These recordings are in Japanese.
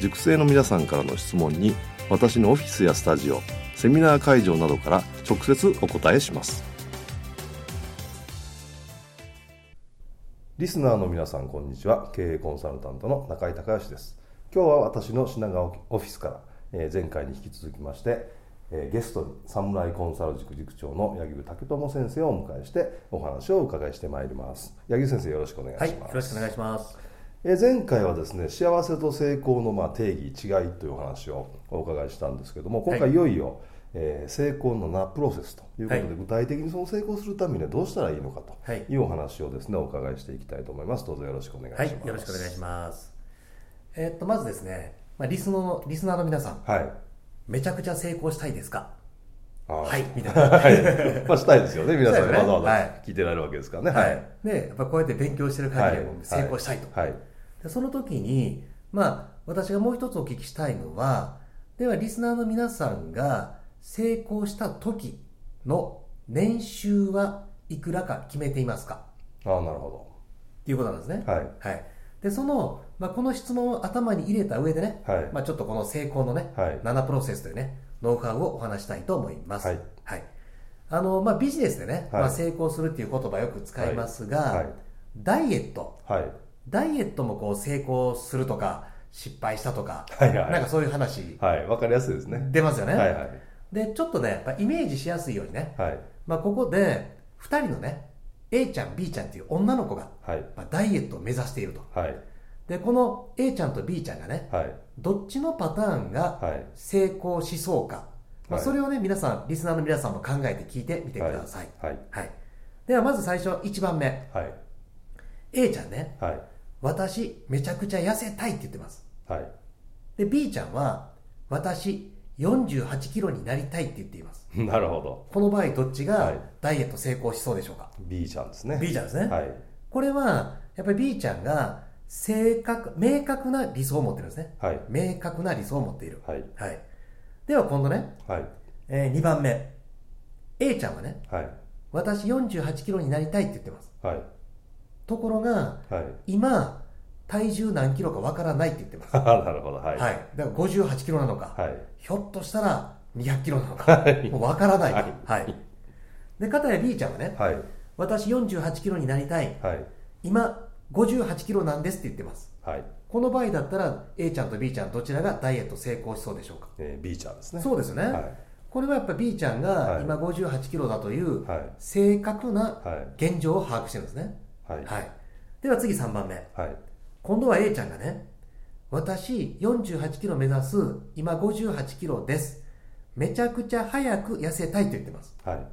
塾生の皆さんからの質問に私のオフィスやスタジオセミナー会場などから直接お答えします。リスナーの皆さんこんにちは。経営コンサルタントの中井隆義です。今日は私の品川オフィスから、え前回に引き続きましてえゲストに侍コンサル塾塾長の八木部武智先生をお迎えしてお話をお伺いしてまいります。八木先生よろしくお願いします、はい、よろしくお願いします。え前回はですね幸せと成功のまあ定義違いというお話をお伺いしたんですけども今回いよいよ、はい、えー、成功のなプロセスということで、はい、具体的にその成功するためにはどうしたらいいのかというお話をですねお伺いしていきたいと思いますどうぞよろしくお願いします、はい、よろしくお願いしますえー、っとまずですね、まあ、リスのリスナーの皆さん、はい、めちゃくちゃ成功したいですか？はい、みたいな。はい。まあ、したいですよね。皆さん、わざわざ聞いてられるわけですからね。はい。で、やっぱこうやって勉強してる限りは成功したいと。はい。でその時に、まあ、私がもう一つお聞きしたいのは、では、リスナーの皆さんが成功した時の年収はいくらか決めていますか？ああ、なるほど。っていうことなんですね。はい。はい。で、その、まあ、この質問を頭に入れた上でね、はい、まあ、ちょっとこの成功のね、はい、7プロセスというね、ノウハウをお話したいと思います。はい。はい、あの、まあ、ビジネスでね、はい、まあ、成功するっていう言葉よく使いますが、はい、ダイエット、はい、ダイエットもこう成功するとか、失敗したとか、はいはい、なんかそういう話。はい、わかりやすいですね。出ますよね。はいはい。で、ちょっとね、やっぱイメージしやすいようにね、はい、まあ、ここで、二人のね、A ちゃん、B ちゃんっていう女の子が、はい、まあ、ダイエットを目指していると。はい。で、この A ちゃんと B ちゃんがね、はい、どっちのパターンが成功しそうか、まあ、それをね、皆さん、リスナーの皆さんも考えて聞いてみてください。はい。はい。では、まず最初、1番目。はい。A ちゃんね。はい。私、めちゃくちゃ痩せたいって言ってます。はい。で、B ちゃんは、私、48キロになりたいって言っています。なるほど。この場合、どっちがダイエット成功しそうでしょうか、?B ちゃんですね。B ちゃんですね。はい。これは、やっぱり B ちゃんが、正確、明確な理想を持ってるんですね。はい。明確な理想を持っている。はい。はい。では今度ね、はい。えー、2番目。A ちゃんはね、はい。私48キロになりたいって言ってます。はい。ところが、はい。今、体重何キロかわからないって言ってます。なるほど、はい。はい。だから58キロなのか、はい。ひょっとしたら200キロなのか、はい。もうわからない。はい。はい。で、かたや B ちゃんはね、はい。私48キロになりたい。はい。今、58キロなんですって言ってます。はい。この場合だったら A ちゃんと B ちゃんどちらがダイエット成功しそうでしょうか、えー、B ちゃんですねそうですね、はい、これはやっぱ B ちゃんが今58キロだという正確な現状を把握してるんですねはい、はい、では次3番目、はい、今度は A ちゃんがね私48キロ目指す今58キロですめちゃくちゃ早く痩せたいと言ってます、はい、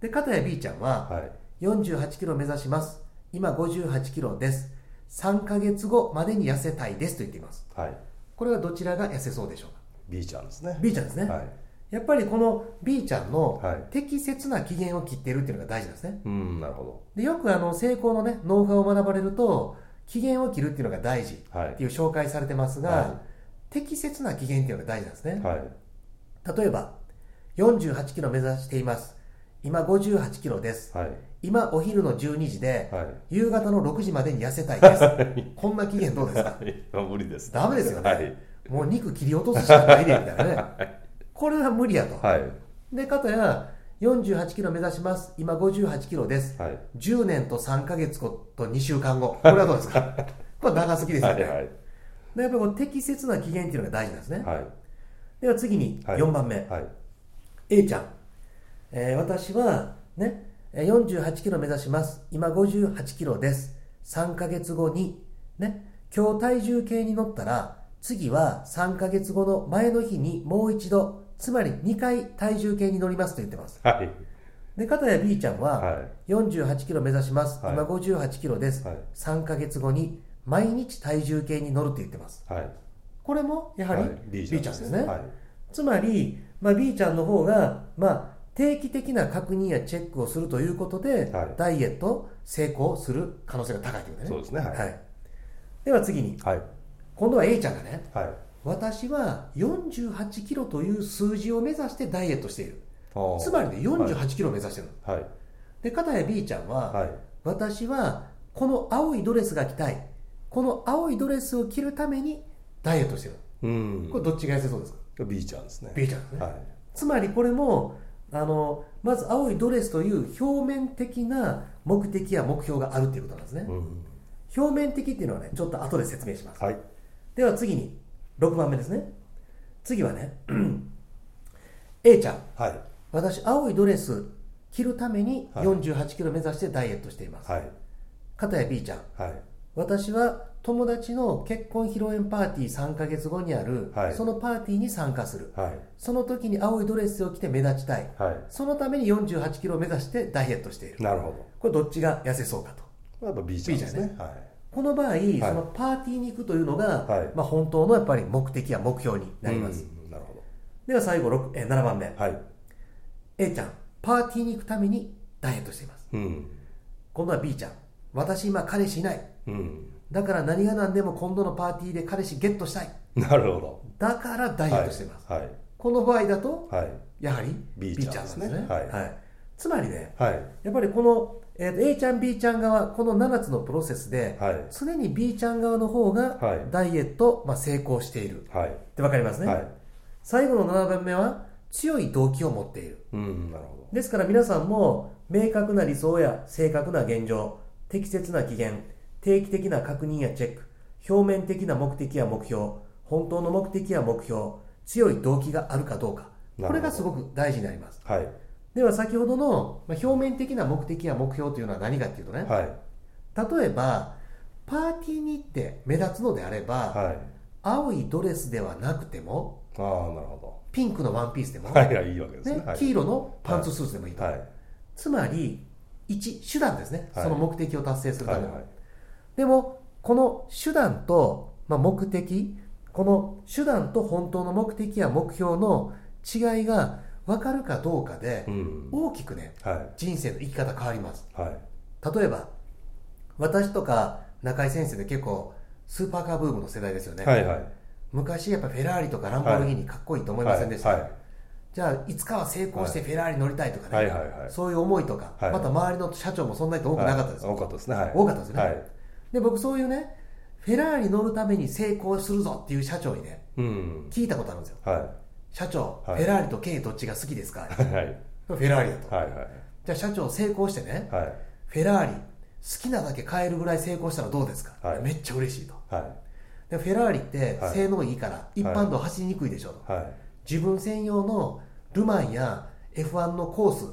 で片や B ちゃんは、はい、48キロ目指します今58キロです3ヶ月後までに痩せたいですと言っています。はい。これはどちらが痩せそうでしょうか ?B ちゃんですね。B ちゃんですね。はい。やっぱりこの B ちゃんの適切な期限を切っているっていうのが大事なんですね。うん、なるほど。で、よくあの成功のね、ノウハウを学ばれると、期限を切るっていうのが大事っていう紹介されてますが、はい、適切な期限っていうのが大事なんですね。はい。例えば、48キロ目指しています。今58キロです。はい。今お昼の12時で、はい、夕方の6時までに痩せたいです。こんな期限どうですか、無理です。ダメですよね。はい、もう肉切り落とすしかないで、みたいなね。これは無理やと。はい、で、かたや、48キロ目指します。今58キロです。はい、10年と3ヶ月と2週間後。これはどうですか？これ長すぎですよね。はいはい、やっぱり適切な機嫌っていうのが大事なんですね。はい、では次に4番目。はい、A ちゃん。えー、私はね、48キロ目指します。今58キロです。3ヶ月後に、ね、今日体重計に乗ったら、次は3ヶ月後の前の日にもう一度、つまり2回体重計に乗りますと言ってます。はい。で、片や B ちゃんは、48キロ目指します。はい、今58キロです。はい、3ヶ月後に毎日体重計に乗るって言ってます。はい、これもやはり B ちゃんですね。はい、つまり、まあ、B ちゃんの方が、まあ、定期的な確認やチェックをするということで、はい、ダイエット成功する可能性が高いということね。そうですね。はい。はい、では次に、はい、今度は A ちゃんがね、はい、私は48キロという数字を目指してダイエットしている。つまりね、48キロを目指してるの。はい。で、片や B ちゃんは、はい、私はこの青いドレスが着たい。この青いドレスを着るためにダイエットしてる。うん。これどっちが痩せそうですか ?B ちゃんですね。B ちゃんですね。はい。つまりこれも、あの、まず青いドレスという表面的な目的や目標があるということなんですね。うん、表面的っていうのはね、ちょっと後で説明します。はい。では次に、6番目ですね。次はね、A ちゃん。はい。私、青いドレス着るために48キロ目指してダイエットしています。はい。片や B ちゃん。はい。私は友達の結婚披露宴パーティー3か月後にある、はい、そのパーティーに参加する、はい、その時に青いドレスを着て目立ちたい、はい、そのために48キロを目指してダイエットしているなるほどこれどっちが痩せそうかとやっぱ B ちゃんですね、この場合、そのパーティーに行くというのが、まあ、本当のやっぱり目的や目標になります、なるほど。では最後6え7番目、はい、A ちゃんパーティーに行くためにダイエットしています、うん、今度は B ちゃん私今彼氏いない、うん。だから何が何でも今度のパーティーで彼氏ゲットしたい。なるほど。だからダイエットしてます、はい、はい、この場合だと、はい、やはり B ちゃんですね。ですね、はい、はい、つまりね、はい、やっぱりこの、えー、A ちゃん B ちゃん側この7つのプロセスで、はい、常に B ちゃん側の方がダイエット、まあ、成功している、はい、って分かりますね、はい、最後の7番目は強い動機を持っている、うん、なるほど。ですから皆さんも明確な理想や正確な現状適切な機嫌定期的な確認やチェック、表面的な目的や目標、本当の目的や目標、強い動機があるかどうか、これがすごく大事になります。はい、では先ほどの表面的な目的や目標というのは何かっていうとね、はい、例えば、パーティーに行って目立つのであれば、はい、青いドレスではなくても、あなるほど。ピンクのワンピースでも、はい、いいわけですね、ね、黄色のパンツスーツでもいいと、はい、つまり一手段ですね、その目的を達成するための、はいはい。でも、この手段と、まあ、目的、この手段と本当の目的や目標の違いが分かるかどうかで、大きくね、うんはい、人生の生き方変わります。はい、例えば、私とか中井先生で結構スーパーカーブームの世代ですよね。はいはい、昔やっぱフェラーリとかランボルギーニかっこいいと思いませんでした？はいはい、じゃあいつかは成功してフェラーリ乗りたいとかね、そういう思いとか、また周りの社長もそんな人多くなかったです多かったですね。多かったですね。で、僕そういうね、フェラーリ乗るために成功するぞっていう社長にね、うん、聞いたことあるんですよ。はい、社長、はい、フェラーリと軽どっちが好きですか、はい、フェラーリだと。はいはい、じゃあ社長成功してね、はい、フェラーリ好きなだけ買えるぐらい成功したらどうですか、はい、めっちゃ嬉しいと。はい、でフェラーリって性能いいから一般道走りにくいでしょと、はい、自分専用のルマンや F1 のコース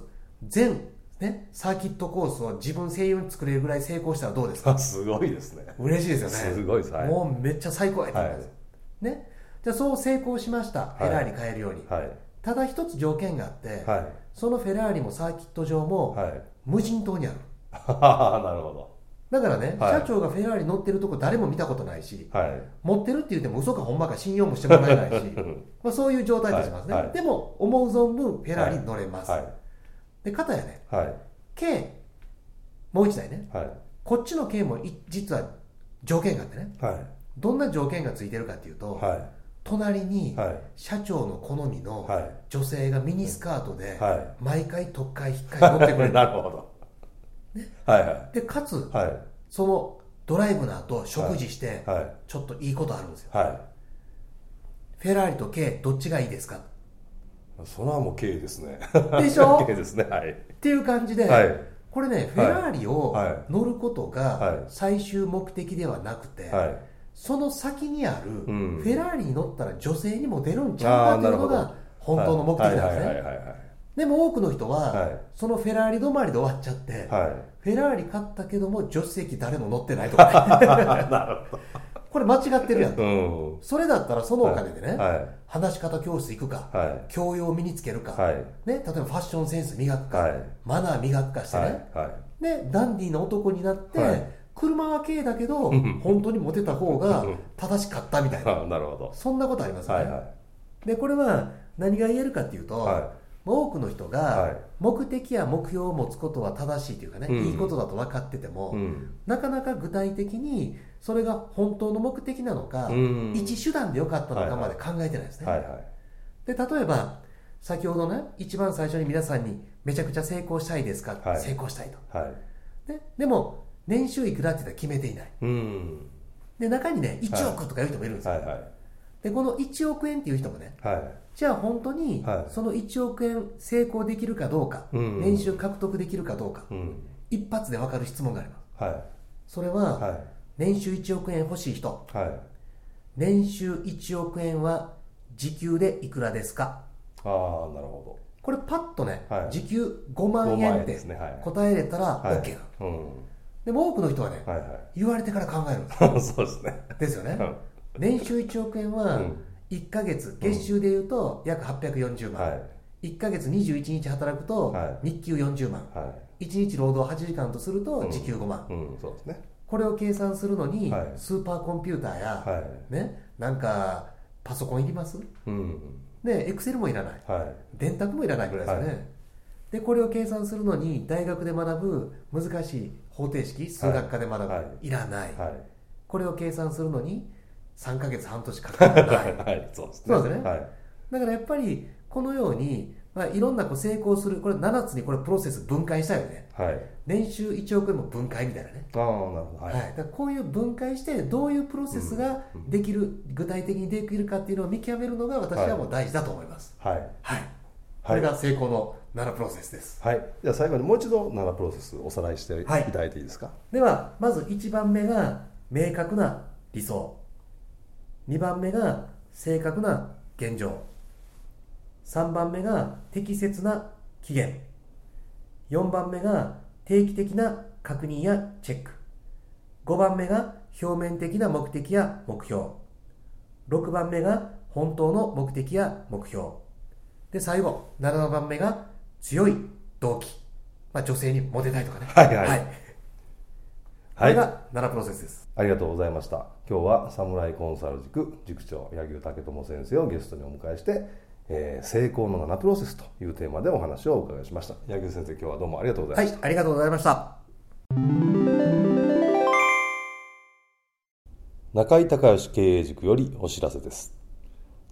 全ね、サーキットコースを自分専用に作れるぐらい成功したらどうですか？すごいですね。嬉しいですよね。すごいです。はい、もうめっちゃ最高やと思います。はい、ね。じゃあそう成功しました。フェラーリ買えるように。はい、ただ一つ条件があって、はい、そのフェラーリもサーキット場も、無人島にある。なるほど。だからね、社長がフェラーリ乗ってるとこ誰も見たことないし、持ってるって言っても嘘かほんまか信用もしてもらえないし、まあそういう状態としますね。でも、思う存分フェラーリに乗れます。で、かたやね、はい、K、もう一台ね、はい、こっちの K も実は条件があってね、はい、どんな条件がついてるかっていうと、はい、隣に社長の好みの女性がミニスカートで毎回特会引っかい乗ってくれる。なるほど。ね、はいはい、でかつ、はい、そのドライブナーと食事して、ちょっといいことあるんですよ。はい、フェラーリと K どっちがいいですか？それはもう K ですね。でしょ？K ですね。はい。っていう感じで、はい、これね、フェラーリを乗ることが最終目的ではなくて、はい、その先にあるフェラーリに乗ったら女性にも出るんちゃうかというのが本当の目的なんですねでも多くの人は、はい、そのフェラーリ止まりで終わっちゃって、はい、フェラーリ買ったけども助手席誰も乗ってないとか、ね、これ間違ってるやんと、うん、それだったらそのお金でね、はい、話し方教室行くか、教養を身につけるか、ね、例えばファッションセンス磨くか、マナー磨くかしてね、でダンディーな男になって、車は軽だけど本当にモテた方が正しかったみたいな。なるほど。そんなことありますよね、はいはい、でこれは何が言えるかっていうと、はい。多くの人が目的や目標を持つことは正しいというかね、はい、いいことだと分かってても、うん、なかなか具体的にそれが本当の目的なのか、うん、一手段でよかったのかまで考えてないですね、はいはい、で例えば先ほどね一番最初に皆さんにめちゃくちゃ成功したいですか、はい、成功したいと、ででも年収いくらって言ったら決めていない、うん、で中にね1億とかいう人もいるんですよ、はい。はいはい、でこの1億円っていう人もね、はい、じゃあ本当にその1億円成功できるかどうか、はい、年収獲得できるかどうか、うん、一発で分かる質問があります、はい、それは、はい、年収1億円欲しい人、年収1億円は時給でいくらですか？ああなるほど。これパッとね、時給5万円って答えれたら OK なの、うんでも多くの人はね、はいはい、言われてから考える。んですそうですね。ですよね、年収1億円は1か月、月収でいうと約840万、はい、1か月21日働くと日給40万、はい、1日労働8時間とすると時給5万、うん。うん、そうですね。これを計算するのに、スーパーコンピューターや、はい、ね、なんかパソコンいります、うん、でエクセルもいらない、はい、電卓もいらないぐらいですよね、でこれを計算するのに大学で学ぶ難しい方程式数学科で学ぶ、はい、いらない、はい、これを計算するのに3か月半年かかるない、はい、そうですね。ですね、はい、だからやっぱりこのように、まあ、いろんなこう成功するこれ7つにこれプロセス分解したよね、はい、年収1億円も分解みたいなね。ああなるほど、はい、はい、だこういう分解してどういうプロセスができる、うん、具体的にできるかっていうのを見極めるのが私はもう大事だと思います。はい、はいこれが成功の7プロセスです。はい。じゃあ最後にもう一度7プロセスおさらいしていただいていいですか？はい、では、まず1番目が明確な理想。2番目が正確な現状。3番目が適切な期限。4番目が定期的な確認やチェック。5番目が表面的な目的や目標。6番目が本当の目的や目標。で、最後、7番目が強い動機。まあ、女性にモテたいとかね。はいはい。はい。これが7プロセスです。ありがとうございました。今日はサムライコンサル塾塾長、柳生武智先生をゲストにお迎えして、えー、成功の7プロセスというテーマでお話をお伺いしました。柳生先生、今日はどうもありがとうございました。はい、ありがとうございました。中井隆義経営塾よりお知らせです。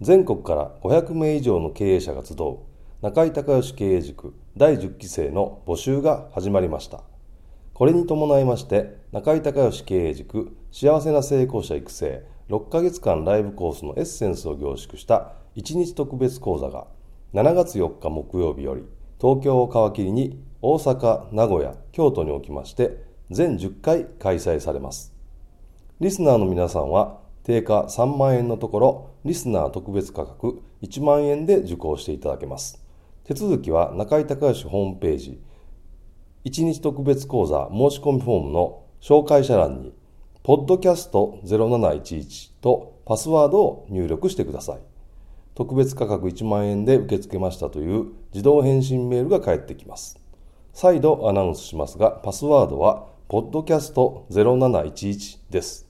全国から500名以上の経営者が集う中井隆義経営塾第10期生の募集が始まりました。これに伴いまして中井隆義経営塾幸せな成功者育成6ヶ月間ライブコースのエッセンスを凝縮した1日特別講座が7月4日木曜日より東京を皮切りに大阪、名古屋、京都におきまして全10回開催されます。リスナーの皆さんは定価3万円のところ、リスナー特別価格1万円で受講していただけます。手続きは中井隆義ホームページ、1日特別講座申し込みフォームの紹介者欄に、ポッドキャスト0711とパスワードを入力してください。特別価格1万円で受け付けましたという自動返信メールが返ってきます。再度アナウンスしますが、パスワードは、ポッドキャスト0711です。